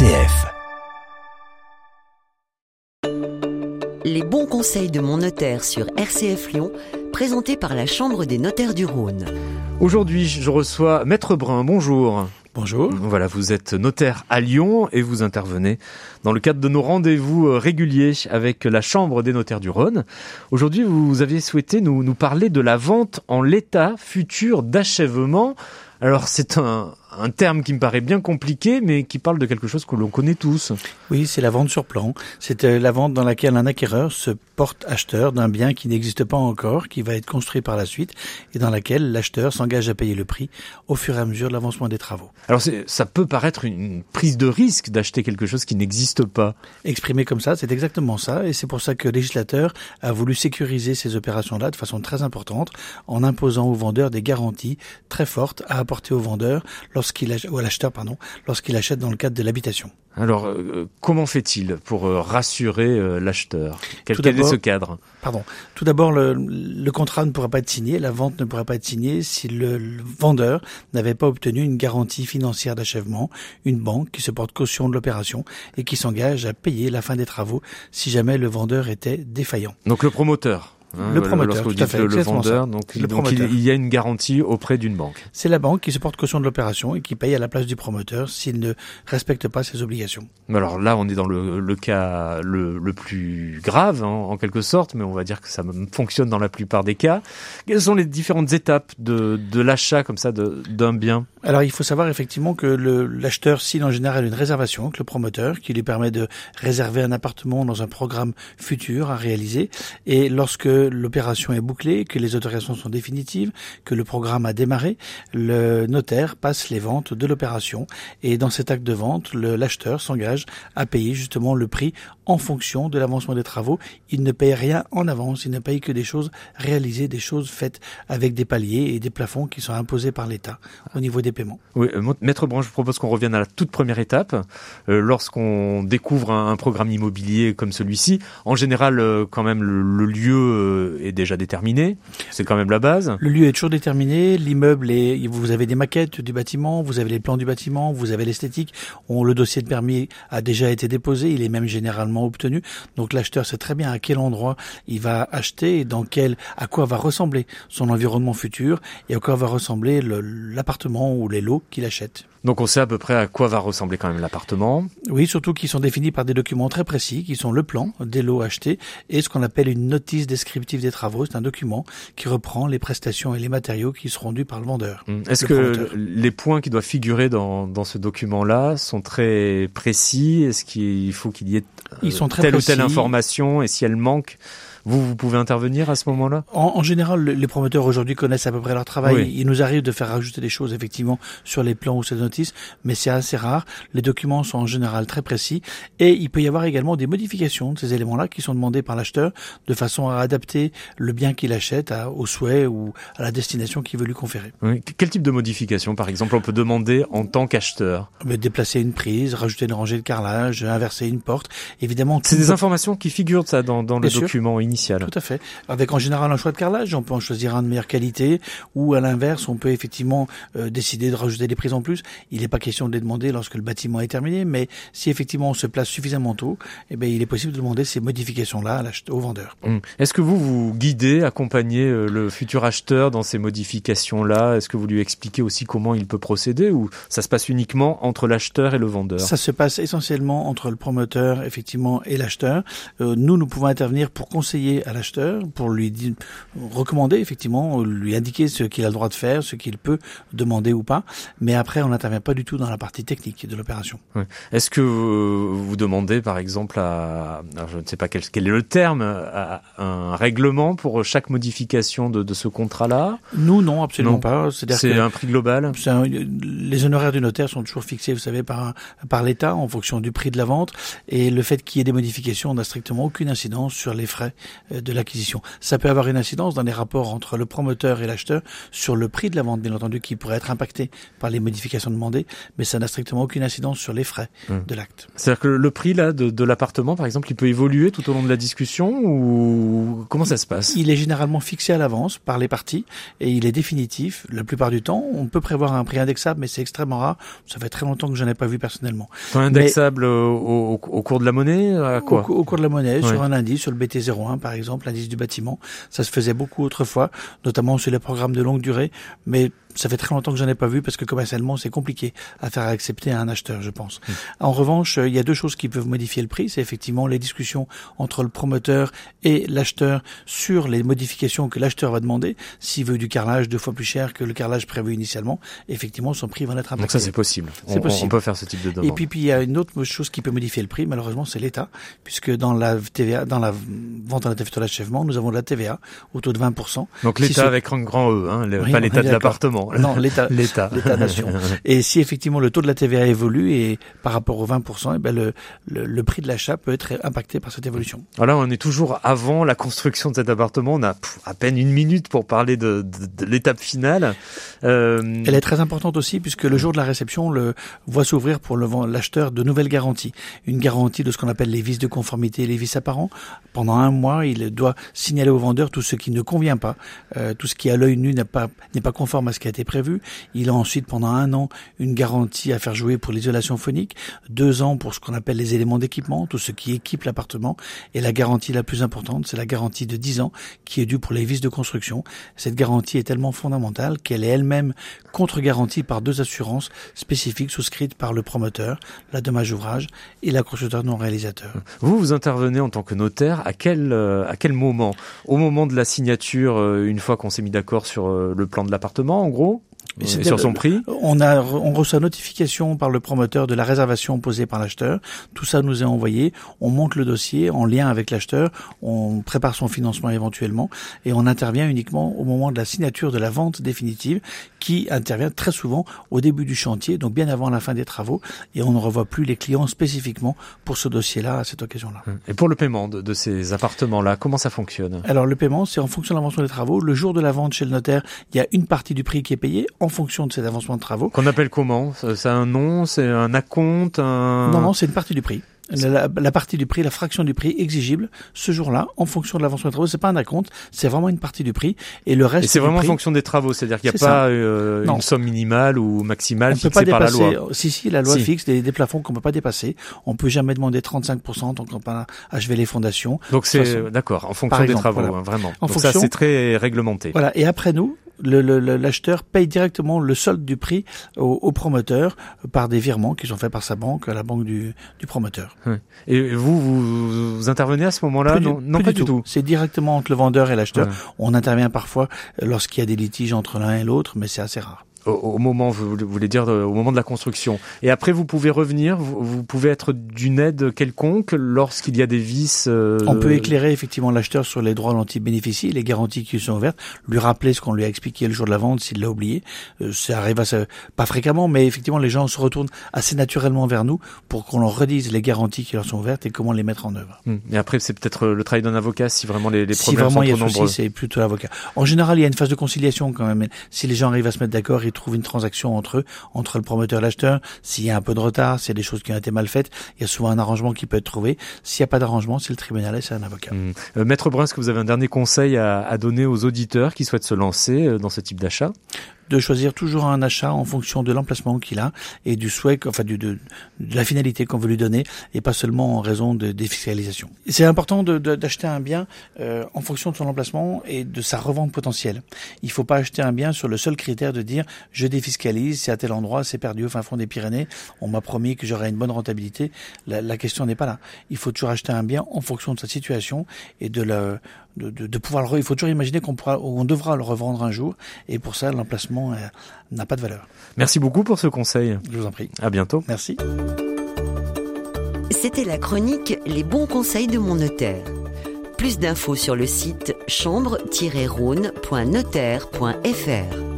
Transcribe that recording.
RCF. Les bons conseils de mon notaire sur RCF Lyon, présentés par la Chambre des notaires du Rhône. Aujourd'hui, je reçois Maître Brun. Bonjour. Bonjour. Voilà, vous êtes notaire à Lyon et vous intervenez dans le cadre de nos rendez-vous euh, réguliers avec la Chambre des notaires du Rhône. Aujourd'hui, vous avez souhaité nous, nous parler de la vente en l'état futur d'achèvement. Alors, c'est un, un terme qui me paraît bien compliqué, mais qui parle de quelque chose que l'on connaît tous. Oui, c'est la vente sur plan. C'est euh, la vente dans laquelle un acquéreur se porte acheteur d'un bien qui n'existe pas encore, qui va être construit par la suite, et dans laquelle l'acheteur s'engage à payer le prix au fur et à mesure de l'avancement des travaux. Alors ça peut paraître une prise de risque d'acheter quelque chose qui n'existe pas. Exprimé comme ça, c'est exactement ça, et c'est pour ça que le législateur a voulu sécuriser ces opérations-là de façon très importante, en imposant aux vendeurs des garanties très fortes à apporter aux vendeurs lorsqu'il ou à l'acheteur pardon, lorsqu'il achète dans le cadre de l'habitation. Alors, euh, comment fait-il pour euh, rassurer euh, l'acheteur? Quel, quel, est ce cadre? Pardon. Tout d'abord, le, le, contrat ne pourra pas être signé, la vente ne pourra pas être signée si le, le vendeur n'avait pas obtenu une garantie financière d'achèvement, une banque qui se porte caution de l'opération et qui s'engage à payer la fin des travaux si jamais le vendeur était défaillant. Donc le promoteur Hein, le promoteur, tout à fait, le, le vendeur, donc, le donc il, il, y a une garantie auprès d'une banque. C'est la banque qui se porte caution de l'opération et qui paye à la place du promoteur s'il ne respecte pas ses obligations. Alors là, on est dans le, le cas le, le, plus grave, hein, en quelque sorte, mais on va dire que ça fonctionne dans la plupart des cas. Quelles sont les différentes étapes de, de l'achat comme ça d'un bien? Alors il faut savoir effectivement que l'acheteur signe en général une réservation avec le promoteur qui lui permet de réserver un appartement dans un programme futur à réaliser et lorsque l'opération est bouclée, que les autorisations sont définitives, que le programme a démarré, le notaire passe les ventes de l'opération et dans cet acte de vente, l'acheteur s'engage à payer justement le prix en fonction de l'avancement des travaux. Il ne paye rien en avance, il ne paye que des choses réalisées, des choses faites avec des paliers et des plafonds qui sont imposés par l'État au niveau des paiements. Oui, euh, Maître Branche, je propose qu'on revienne à la toute première étape. Euh, Lorsqu'on découvre un, un, programme immobilier comme celui-ci, en général, euh, quand même, le, le lieu est déjà déterminé. C'est quand même la base. Le lieu est toujours déterminé. L'immeuble est, vous avez des maquettes du bâtiment, vous avez les plans du bâtiment, vous avez l'esthétique. Le dossier de permis a déjà été déposé. Il est même généralement obtenu. Donc l'acheteur sait très bien à quel endroit il va acheter et dans quel, à quoi va ressembler son environnement futur et à quoi va ressembler l'appartement ou les lots qu'il achète. Donc on sait à peu près à quoi va ressembler quand même l'appartement. Oui, surtout qu'ils sont définis par des documents très précis, qui sont le plan des lots achetés et ce qu'on appelle une notice descriptive des travaux. C'est un document qui reprend les prestations et les matériaux qui seront dus par le vendeur. Mmh. Est-ce que promoteur. les points qui doivent figurer dans, dans ce document-là sont très précis? Est-ce qu'il faut qu'il y ait Ils sont très telle précis. ou telle information et si elle manque vous, vous pouvez intervenir à ce moment-là? En, en, général, les promoteurs aujourd'hui connaissent à peu près leur travail. Oui. Il nous arrive de faire rajouter des choses effectivement sur les plans ou ces notices, mais c'est assez rare. Les documents sont en général très précis et il peut y avoir également des modifications de ces éléments-là qui sont demandés par l'acheteur de façon à adapter le bien qu'il achète à, au souhait ou à la destination qu'il veut lui conférer. Oui. Quel type de modification, par exemple, on peut demander en tant qu'acheteur? Déplacer une prise, rajouter une rangée de carrelage, inverser une porte. Évidemment, c'est des informations qui figurent ça dans, dans le sûr. document Tout à fait. Avec en général un choix de carrelage, on peut en choisir un de meilleure qualité, ou à l'inverse, on peut effectivement euh, décider de rajouter des prises en plus. Il n'est pas question de les demander lorsque le bâtiment est terminé, mais si effectivement on se place suffisamment tôt, eh bien, il est possible de demander ces modifications-là au vendeur. Hum. Est-ce que vous vous guidez, accompagnez euh, le futur acheteur dans ces modifications-là? Est-ce que vous lui expliquez aussi comment il peut procéder, ou ça se passe uniquement entre l'acheteur et le vendeur? Ça se passe essentiellement entre le promoteur, effectivement, et l'acheteur. Euh, nous, nous pouvons intervenir pour conseiller à l'acheteur pour lui dire, recommander effectivement, lui indiquer ce qu'il a le droit de faire, ce qu'il peut demander ou pas. Mais après, on n'intervient pas du tout dans la partie technique de l'opération. Oui. Est-ce que vous demandez, par exemple, à, je ne sais pas quel, quel est le terme, à un règlement pour chaque modification de, de ce contrat-là? Nous, non, absolument non. pas. C'est un prix global? Un, les honoraires du notaire sont toujours fixés, vous savez, par par l'État en fonction du prix de la vente, et le fait qu'il y ait des modifications n'a strictement aucune incidence sur les frais de l'acquisition. Ça peut avoir une incidence dans les rapports entre le promoteur et l'acheteur sur le prix de la vente, bien entendu, qui pourrait être impacté par les modifications demandées, mais ça n'a strictement aucune incidence sur les frais hum. de l'acte. C'est-à-dire que le prix là de, de l'appartement, par exemple, il peut évoluer tout au long de la discussion ou comment ça se passe? Il est généralement fixé à l'avance par les parties et il est définitif. La plupart du temps, on peut prévoir un prix indexable, mais c'est extrêmement rare. Ça fait très longtemps que je n'en ai pas vu personnellement. indexable au, cours de la monnaie à quoi? au, cours de la monnaie, sur un indice, sur le BT01 par exemple, l'indice du bâtiment. Ça se faisait beaucoup autrefois, notamment sur les programmes de longue durée, mais ça fait très longtemps que j'en ai pas vu parce que commercialement c'est compliqué à faire accepter à un acheteur, je pense. Mmh. En revanche, il y a deux choses qui peuvent modifier le prix, c'est effectivement les discussions entre le promoteur et l'acheteur sur les modifications que l'acheteur va demander. S'il veut du carrelage deux fois plus cher que le carrelage prévu initialement, effectivement son prix va être impacté. Donc ça c'est possible. C'est possible. On peut faire ce type de demande. Et puis, puis il y a une autre chose qui peut modifier le prix, malheureusement c'est l'État, puisque dans la TVA, dans la vente de l'achèvement, nous avons de la TVA au taux de 20%. Donc l'État avec un grand E, hein, pas l'État de l'appartement. Non, l'État, l'État, l'État-nation. et si effectivement le taux de la TVA évolue et par rapport aux 20%, et ben le, le, prix de l'achat peut être impacté par cette évolution. Alors on est toujours avant la construction de cet appartement. On a à peine une minute pour parler de, de, l'étape finale. Euh... Elle est très importante aussi puisque le jour de la réception, le voit s'ouvrir pour l'acheteur de nouvelles garanties. Une garantie de ce qu'on appelle les vices de conformité et les vices apparents. Pendant un mois, il doit signaler au vendeur tout ce qui ne convient pas, euh, tout ce qui à l'œil nu n'est pas n'est pas conforme à ce qui a été prévu il a ensuite pendant un an une garantie à faire jouer pour l'isolation phonique, deux ans pour ce qu'on appelle les éléments d'équipement, tout ce qui équipe l'appartement, et la garantie la plus importante, c'est la garantie de 10 ans qui est due pour les vis de construction. Cette garantie est tellement fondamentale qu'elle est elle-même contre-garantie par deux assurances spécifiques souscrites par le promoteur, la dommage ouvrage et la constructeur non réalisateur. Vous, vous intervenez en tant que notaire à quel, euh, à quel moment? Au moment de la signature, euh, une fois qu'on s'est mis d'accord sur euh, le plan de l'appartement, en gros? Sur son prix On a on reçoit notification par le promoteur de la réservation posée par l'acheteur. Tout ça nous est envoyé. On monte le dossier en lien avec l'acheteur. On prépare son financement éventuellement et on intervient uniquement au moment de la signature de la vente définitive, qui intervient très souvent au début du chantier, donc bien avant la fin des travaux. Et on ne revoit plus les clients spécifiquement pour ce dossier-là à cette occasion-là. Et pour le paiement de, de ces appartements-là, comment ça fonctionne? Alors le paiement, c'est en fonction de l'avancement des travaux. Le jour de la vente chez le notaire, il y a une partie du prix qui est payée en fonction de cet avancement de travaux. Qu'on appelle comment? C'est un nom C'est un acompte un... Non, non, c'est une partie du prix. La, partie du prix, la fraction du prix exigible ce jour-là, en fonction de l'avancement des travaux, c'est pas un acompte, c'est vraiment une partie du prix et le reste. Et c'est vraiment en fonction des travaux, c'est-à-dire qu'il n'y a pas euh, une somme minimale ou maximale fixée par la loi. Si si, la loi fixe des, des plafonds qu'on peut pas dépasser. On peut jamais demander 35% tant qu'on n'a pas achevé les fondations. Donc c'est d'accord, en fonction des travaux, hein, vraiment. En Donc ça c'est très réglementé. Voilà. Et après nous, l'acheteur paye directement le solde du prix au, promoteur par des virements qui sont faits par sa banque, à la banque du, du promoteur. Et vous, vous, intervenez à ce moment-là? Non, non pas du tout. C'est directement entre le vendeur et l'acheteur. On intervient parfois lorsqu'il y a des litiges entre l'un et l'autre, mais c'est assez rare au, moment, vous voulez dire au moment de la construction. Et après, vous pouvez revenir, vous, pouvez être d'une aide quelconque lorsqu'il y a des vices. Euh, On peut éclairer effectivement l'acheteur sur les droits dont il bénéficie, les garanties qui sont ouvertes, lui rappeler ce qu'on lui a expliqué le jour de la vente s'il l'a oublié. Euh, ça arrive à pas fréquemment, mais effectivement les gens se retournent assez naturellement vers nous pour qu'on leur redise les garanties qui leur sont ouvertes et comment les mettre en œuvre. Hum. Et après, c'est peut-être le travail d'un avocat si vraiment les, les si problèmes vraiment sont il y a trop nombreux. c'est plutôt l'avocat. En général, il y a une phase de conciliation quand même. Si les gens arrivent à se mettre d'accord, ils trouvent une transaction entre eux, entre le promoteur et l'acheteur. S'il y a un peu de retard, s'il y a des choses qui ont été mal faites, il y a souvent un arrangement qui peut être trouvé. S'il n'y a pas d'arrangement, c'est le tribunal et c'est un avocat. Mmh. Euh, Maître Brun, est-ce que vous avez un dernier conseil à, à donner aux auditeurs qui souhaitent se lancer euh, dans ce type d'achat? De choisir toujours un achat en fonction de l'emplacement qu'il a et du souhait, enfin du, de, de la finalité qu'on veut lui donner et pas seulement en raison de défiscalisation. C'est important d'acheter de, un bien euh, en fonction de son emplacement et de sa revente potentielle. Il faut pas acheter un bien sur le seul critère de dire je défiscalise, c'est à tel endroit, c'est perdu au fin fond des Pyrénées, on m'a promis que j'aurais une bonne rentabilité. La, la question n'est pas là. Il faut toujours acheter un bien en fonction de sa situation et de la, de, de, de, pouvoir le. Il faut toujours imaginer qu'on pourra, on devra le revendre un jour, et pour ça, l'emplacement euh, n'a pas de valeur. Merci beaucoup pour ce conseil. Je vous en prie. À bientôt. Merci. C'était la chronique Les bons conseils de mon notaire. Plus d'infos sur le site chambre-rhône.notaire.fr.